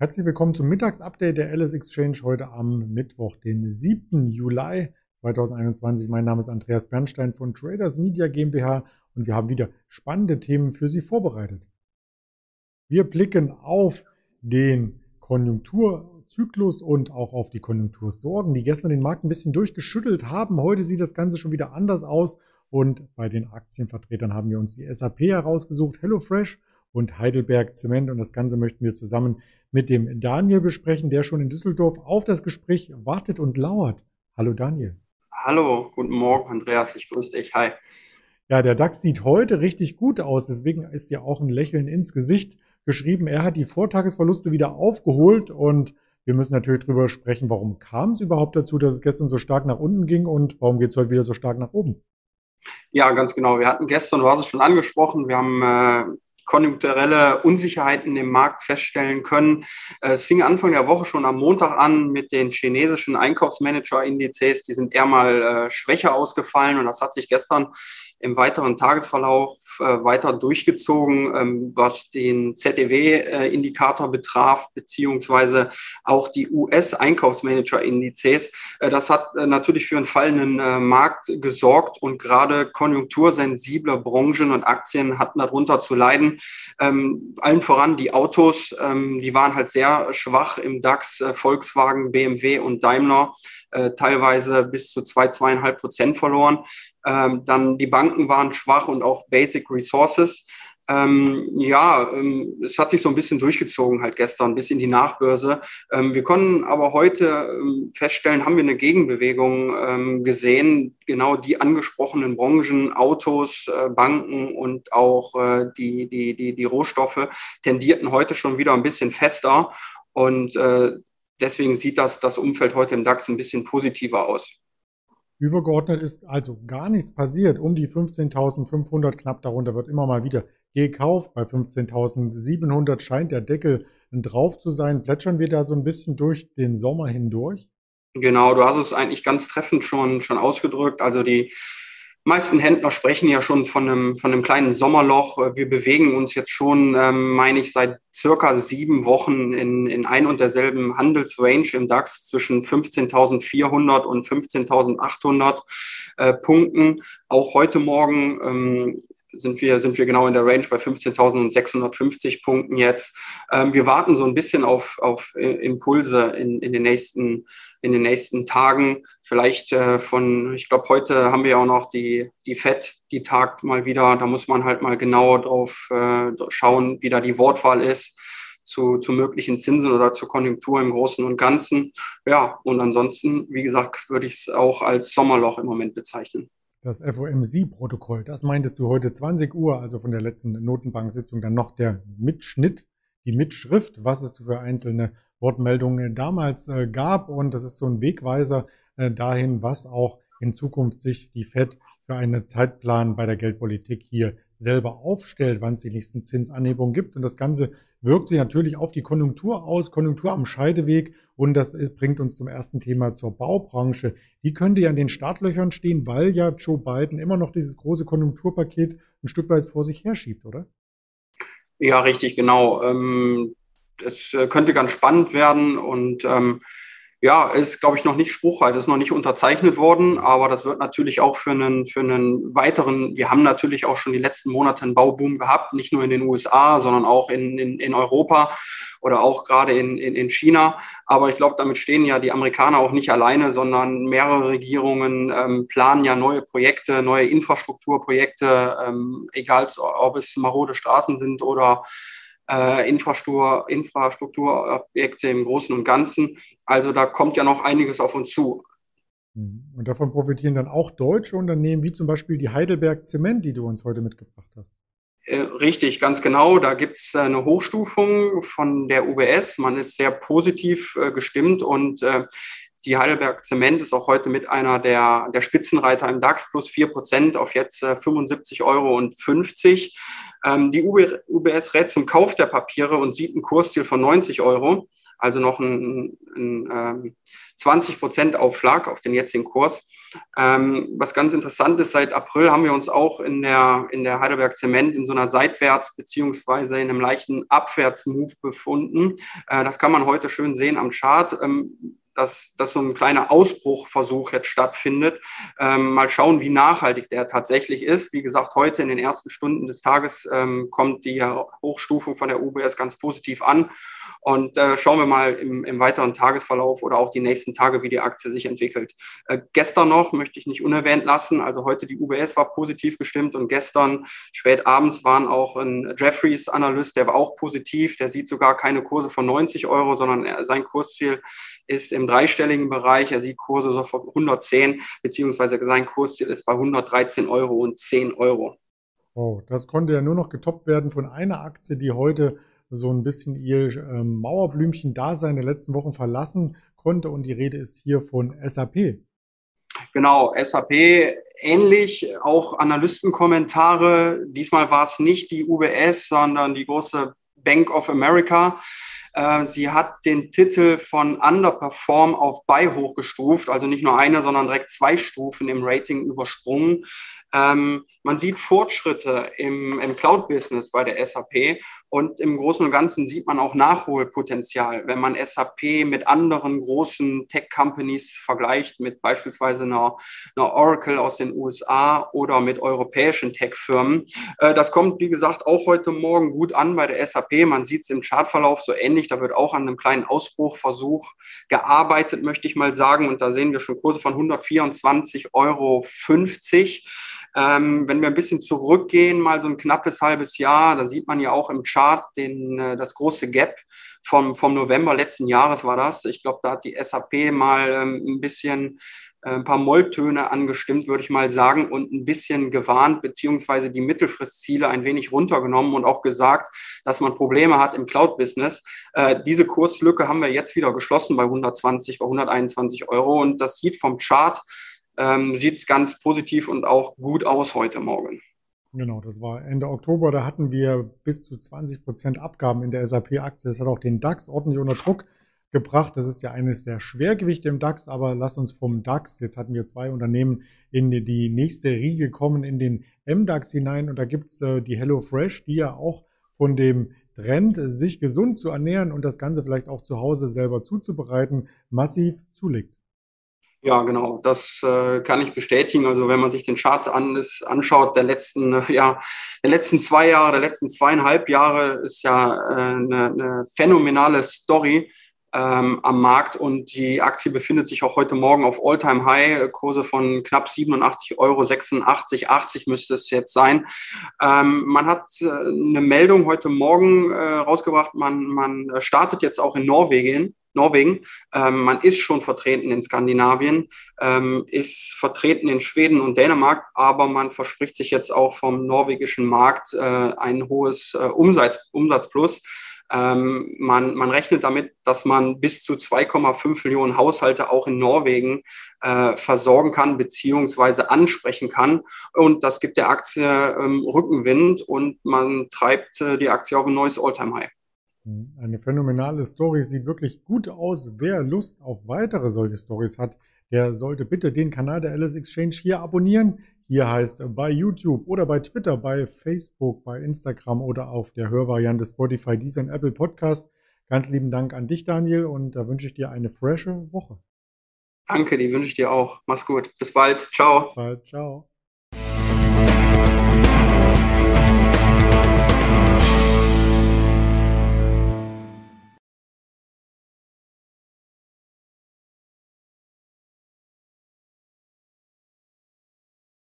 Herzlich willkommen zum Mittagsupdate der Alice Exchange heute am Mittwoch, den 7. Juli 2021. Mein Name ist Andreas Bernstein von Traders Media GmbH und wir haben wieder spannende Themen für Sie vorbereitet. Wir blicken auf den Konjunkturzyklus und auch auf die Konjunktursorgen, die gestern den Markt ein bisschen durchgeschüttelt haben. Heute sieht das Ganze schon wieder anders aus und bei den Aktienvertretern haben wir uns die SAP herausgesucht, HelloFresh und Heidelberg Zement. Und das Ganze möchten wir zusammen mit dem Daniel besprechen, der schon in Düsseldorf auf das Gespräch wartet und lauert. Hallo Daniel. Hallo, guten Morgen Andreas, ich grüße dich. Hi. Ja, der DAX sieht heute richtig gut aus, deswegen ist ja auch ein Lächeln ins Gesicht geschrieben. Er hat die Vortagesverluste wieder aufgeholt und wir müssen natürlich darüber sprechen, warum kam es überhaupt dazu, dass es gestern so stark nach unten ging und warum geht es heute wieder so stark nach oben? Ja, ganz genau. Wir hatten gestern, du hast es schon angesprochen, wir haben äh, konjunkturelle Unsicherheiten im Markt feststellen können. Äh, es fing Anfang der Woche schon am Montag an mit den chinesischen Einkaufsmanager-Indizes. Die sind eher mal äh, schwächer ausgefallen und das hat sich gestern im weiteren Tagesverlauf äh, weiter durchgezogen, ähm, was den ZDW-Indikator betraf, beziehungsweise auch die US-Einkaufsmanager-Indizes. Äh, das hat äh, natürlich für einen fallenden Markt gesorgt und gerade konjunktursensible Branchen und Aktien hatten darunter zu leiden. Ähm, allen voran die Autos, ähm, die waren halt sehr schwach im DAX, Volkswagen, BMW und Daimler äh, teilweise bis zu zwei, zweieinhalb Prozent verloren. Ähm, dann die Banken waren schwach und auch Basic Resources. Ähm, ja, ähm, es hat sich so ein bisschen durchgezogen halt gestern bis in die Nachbörse. Ähm, wir konnten aber heute ähm, feststellen, haben wir eine Gegenbewegung ähm, gesehen. Genau die angesprochenen Branchen, Autos, äh, Banken und auch äh, die, die, die, die Rohstoffe tendierten heute schon wieder ein bisschen fester. Und äh, deswegen sieht das, das Umfeld heute im DAX ein bisschen positiver aus. Übergeordnet ist also gar nichts passiert. Um die 15.500 knapp darunter wird immer mal wieder gekauft. Bei 15.700 scheint der Deckel drauf zu sein. Plätschern wir da so ein bisschen durch den Sommer hindurch? Genau, du hast es eigentlich ganz treffend schon, schon ausgedrückt. Also die meisten Händler sprechen ja schon von einem, von einem kleinen Sommerloch. Wir bewegen uns jetzt schon, ähm, meine ich, seit circa sieben Wochen in, in ein und derselben Handelsrange im DAX zwischen 15.400 und 15.800 äh, Punkten. Auch heute Morgen ähm, sind wir, sind wir genau in der Range bei 15.650 Punkten jetzt. Ähm, wir warten so ein bisschen auf, auf äh, Impulse in, in, den nächsten, in den nächsten Tagen. Vielleicht äh, von, ich glaube, heute haben wir auch noch die, die FED, die tagt mal wieder. Da muss man halt mal genauer drauf äh, schauen, wie da die Wortwahl ist. Zu, zu möglichen Zinsen oder zur Konjunktur im Großen und Ganzen. Ja, und ansonsten, wie gesagt, würde ich es auch als Sommerloch im Moment bezeichnen das FOMC-Protokoll. Das meintest du heute 20 Uhr, also von der letzten Notenbank-Sitzung, dann noch der Mitschnitt, die Mitschrift, was es für einzelne Wortmeldungen damals äh, gab. Und das ist so ein Wegweiser äh, dahin, was auch in Zukunft sich die FED für einen Zeitplan bei der Geldpolitik hier selber aufstellt, wann es die nächsten Zinsanhebungen gibt. Und das Ganze wirkt sich natürlich auf die Konjunktur aus, Konjunktur am Scheideweg. Und das bringt uns zum ersten Thema zur Baubranche. Die könnte ja in den Startlöchern stehen, weil ja Joe Biden immer noch dieses große Konjunkturpaket ein Stück weit vor sich herschiebt, oder? Ja, richtig, genau. Ähm, es äh, könnte ganz spannend werden und ähm, ja, ist, glaube ich, noch nicht spruchreif, ist noch nicht unterzeichnet worden, aber das wird natürlich auch für einen, für einen weiteren, wir haben natürlich auch schon die letzten Monate einen Bauboom gehabt, nicht nur in den USA, sondern auch in, in, in Europa oder auch gerade in, in, in China. Aber ich glaube, damit stehen ja die Amerikaner auch nicht alleine, sondern mehrere Regierungen ähm, planen ja neue Projekte, neue Infrastrukturprojekte, ähm, egal ob es marode Straßen sind oder äh, Infrastruktur, Infrastrukturobjekte im Großen und Ganzen. Also da kommt ja noch einiges auf uns zu. Mhm. Und davon profitieren dann auch deutsche Unternehmen, wie zum Beispiel die Heidelberg Zement, die du uns heute mitgebracht hast. Äh, richtig, ganz genau. Da gibt es eine Hochstufung von der UBS. Man ist sehr positiv äh, gestimmt und äh, die Heidelberg Zement ist auch heute mit einer der, der Spitzenreiter im DAX plus 4% auf jetzt äh, 75,50 Euro. Ähm, die UB, UBS rät zum Kauf der Papiere und sieht ein Kursziel von 90 Euro, also noch ein, ein, ein ähm, 20% Aufschlag auf den jetzigen Kurs. Ähm, was ganz interessant ist, seit April haben wir uns auch in der, in der Heidelberg Zement in so einer Seitwärts- beziehungsweise in einem leichten Abwärtsmove befunden. Äh, das kann man heute schön sehen am Chart. Dass, dass so ein kleiner Ausbruchversuch jetzt stattfindet. Ähm, mal schauen, wie nachhaltig der tatsächlich ist. Wie gesagt, heute in den ersten Stunden des Tages ähm, kommt die Hochstufung von der UBS ganz positiv an. Und äh, schauen wir mal im, im, weiteren Tagesverlauf oder auch die nächsten Tage, wie die Aktie sich entwickelt. Äh, gestern noch möchte ich nicht unerwähnt lassen. Also heute die UBS war positiv gestimmt und gestern spät abends waren auch ein Jeffries Analyst, der war auch positiv. Der sieht sogar keine Kurse von 90 Euro, sondern er, sein Kursziel ist im dreistelligen Bereich. Er sieht Kurse so von 110, beziehungsweise sein Kursziel ist bei 113 Euro und 10 Euro. Oh, das konnte ja nur noch getoppt werden von einer Aktie, die heute so ein bisschen ihr ähm, Mauerblümchen-Dasein der letzten Wochen verlassen konnte. Und die Rede ist hier von SAP. Genau, SAP ähnlich, auch Analystenkommentare. Diesmal war es nicht die UBS, sondern die große Bank of America. Äh, sie hat den Titel von Underperform auf Buy hochgestuft, also nicht nur eine, sondern direkt zwei Stufen im Rating übersprungen. Ähm, man sieht Fortschritte im, im Cloud-Business bei der SAP und im Großen und Ganzen sieht man auch Nachholpotenzial, wenn man SAP mit anderen großen Tech-Companies vergleicht, mit beispielsweise einer, einer, Oracle aus den USA oder mit europäischen Tech-Firmen. Äh, das kommt, wie gesagt, auch heute Morgen gut an bei der SAP. Man sieht es im Chartverlauf so ähnlich. Da wird auch an einem kleinen Ausbruchversuch gearbeitet, möchte ich mal sagen. Und da sehen wir schon Kurse von 124,50 Euro. Ähm, wenn wir ein bisschen zurückgehen, mal so ein knappes halbes Jahr, da sieht man ja auch im Chart den, äh, das große Gap vom, vom November letzten Jahres war das. Ich glaube, da hat die SAP mal ähm, ein bisschen äh, ein paar Molltöne angestimmt, würde ich mal sagen, und ein bisschen gewarnt, beziehungsweise die Mittelfristziele ein wenig runtergenommen und auch gesagt, dass man Probleme hat im Cloud-Business. Äh, diese Kurslücke haben wir jetzt wieder geschlossen bei 120, bei 121 Euro und das sieht vom Chart ähm, sieht es ganz positiv und auch gut aus heute Morgen. Genau, das war Ende Oktober. Da hatten wir bis zu 20 Prozent Abgaben in der SAP-Aktie. Das hat auch den DAX ordentlich unter Druck gebracht. Das ist ja eines der Schwergewichte im DAX, aber lass uns vom DAX, jetzt hatten wir zwei Unternehmen in die nächste Riege kommen, in den MDAX hinein. Und da gibt's äh, die HelloFresh, die ja auch von dem Trend, sich gesund zu ernähren und das Ganze vielleicht auch zu Hause selber zuzubereiten, massiv zulegt. Ja, genau, das äh, kann ich bestätigen. Also wenn man sich den Chart an, ist, anschaut, der letzten, äh, ja, der letzten zwei Jahre, der letzten zweieinhalb Jahre ist ja äh, eine, eine phänomenale Story ähm, am Markt. Und die Aktie befindet sich auch heute Morgen auf All-Time-High, Kurse von knapp 87 Euro, 86, 80 müsste es jetzt sein. Ähm, man hat äh, eine Meldung heute Morgen äh, rausgebracht, man, man startet jetzt auch in Norwegen Norwegen. Ähm, man ist schon vertreten in Skandinavien, ähm, ist vertreten in Schweden und Dänemark, aber man verspricht sich jetzt auch vom norwegischen Markt äh, ein hohes äh, Umsatz, Umsatzplus. Ähm, man, man rechnet damit, dass man bis zu 2,5 Millionen Haushalte auch in Norwegen äh, versorgen kann beziehungsweise ansprechen kann. Und das gibt der Aktie ähm, Rückenwind und man treibt äh, die Aktie auf ein neues Alltime-High. Eine phänomenale Story, sieht wirklich gut aus. Wer Lust auf weitere solche Stories hat, der sollte bitte den Kanal der Alice Exchange hier abonnieren. Hier heißt bei YouTube oder bei Twitter, bei Facebook, bei Instagram oder auf der Hörvariante Spotify, dieser Apple Podcast. Ganz lieben Dank an dich, Daniel, und da wünsche ich dir eine frische Woche. Danke, die wünsche ich dir auch. Mach's gut. Bis bald. Ciao. Bis bald. Ciao.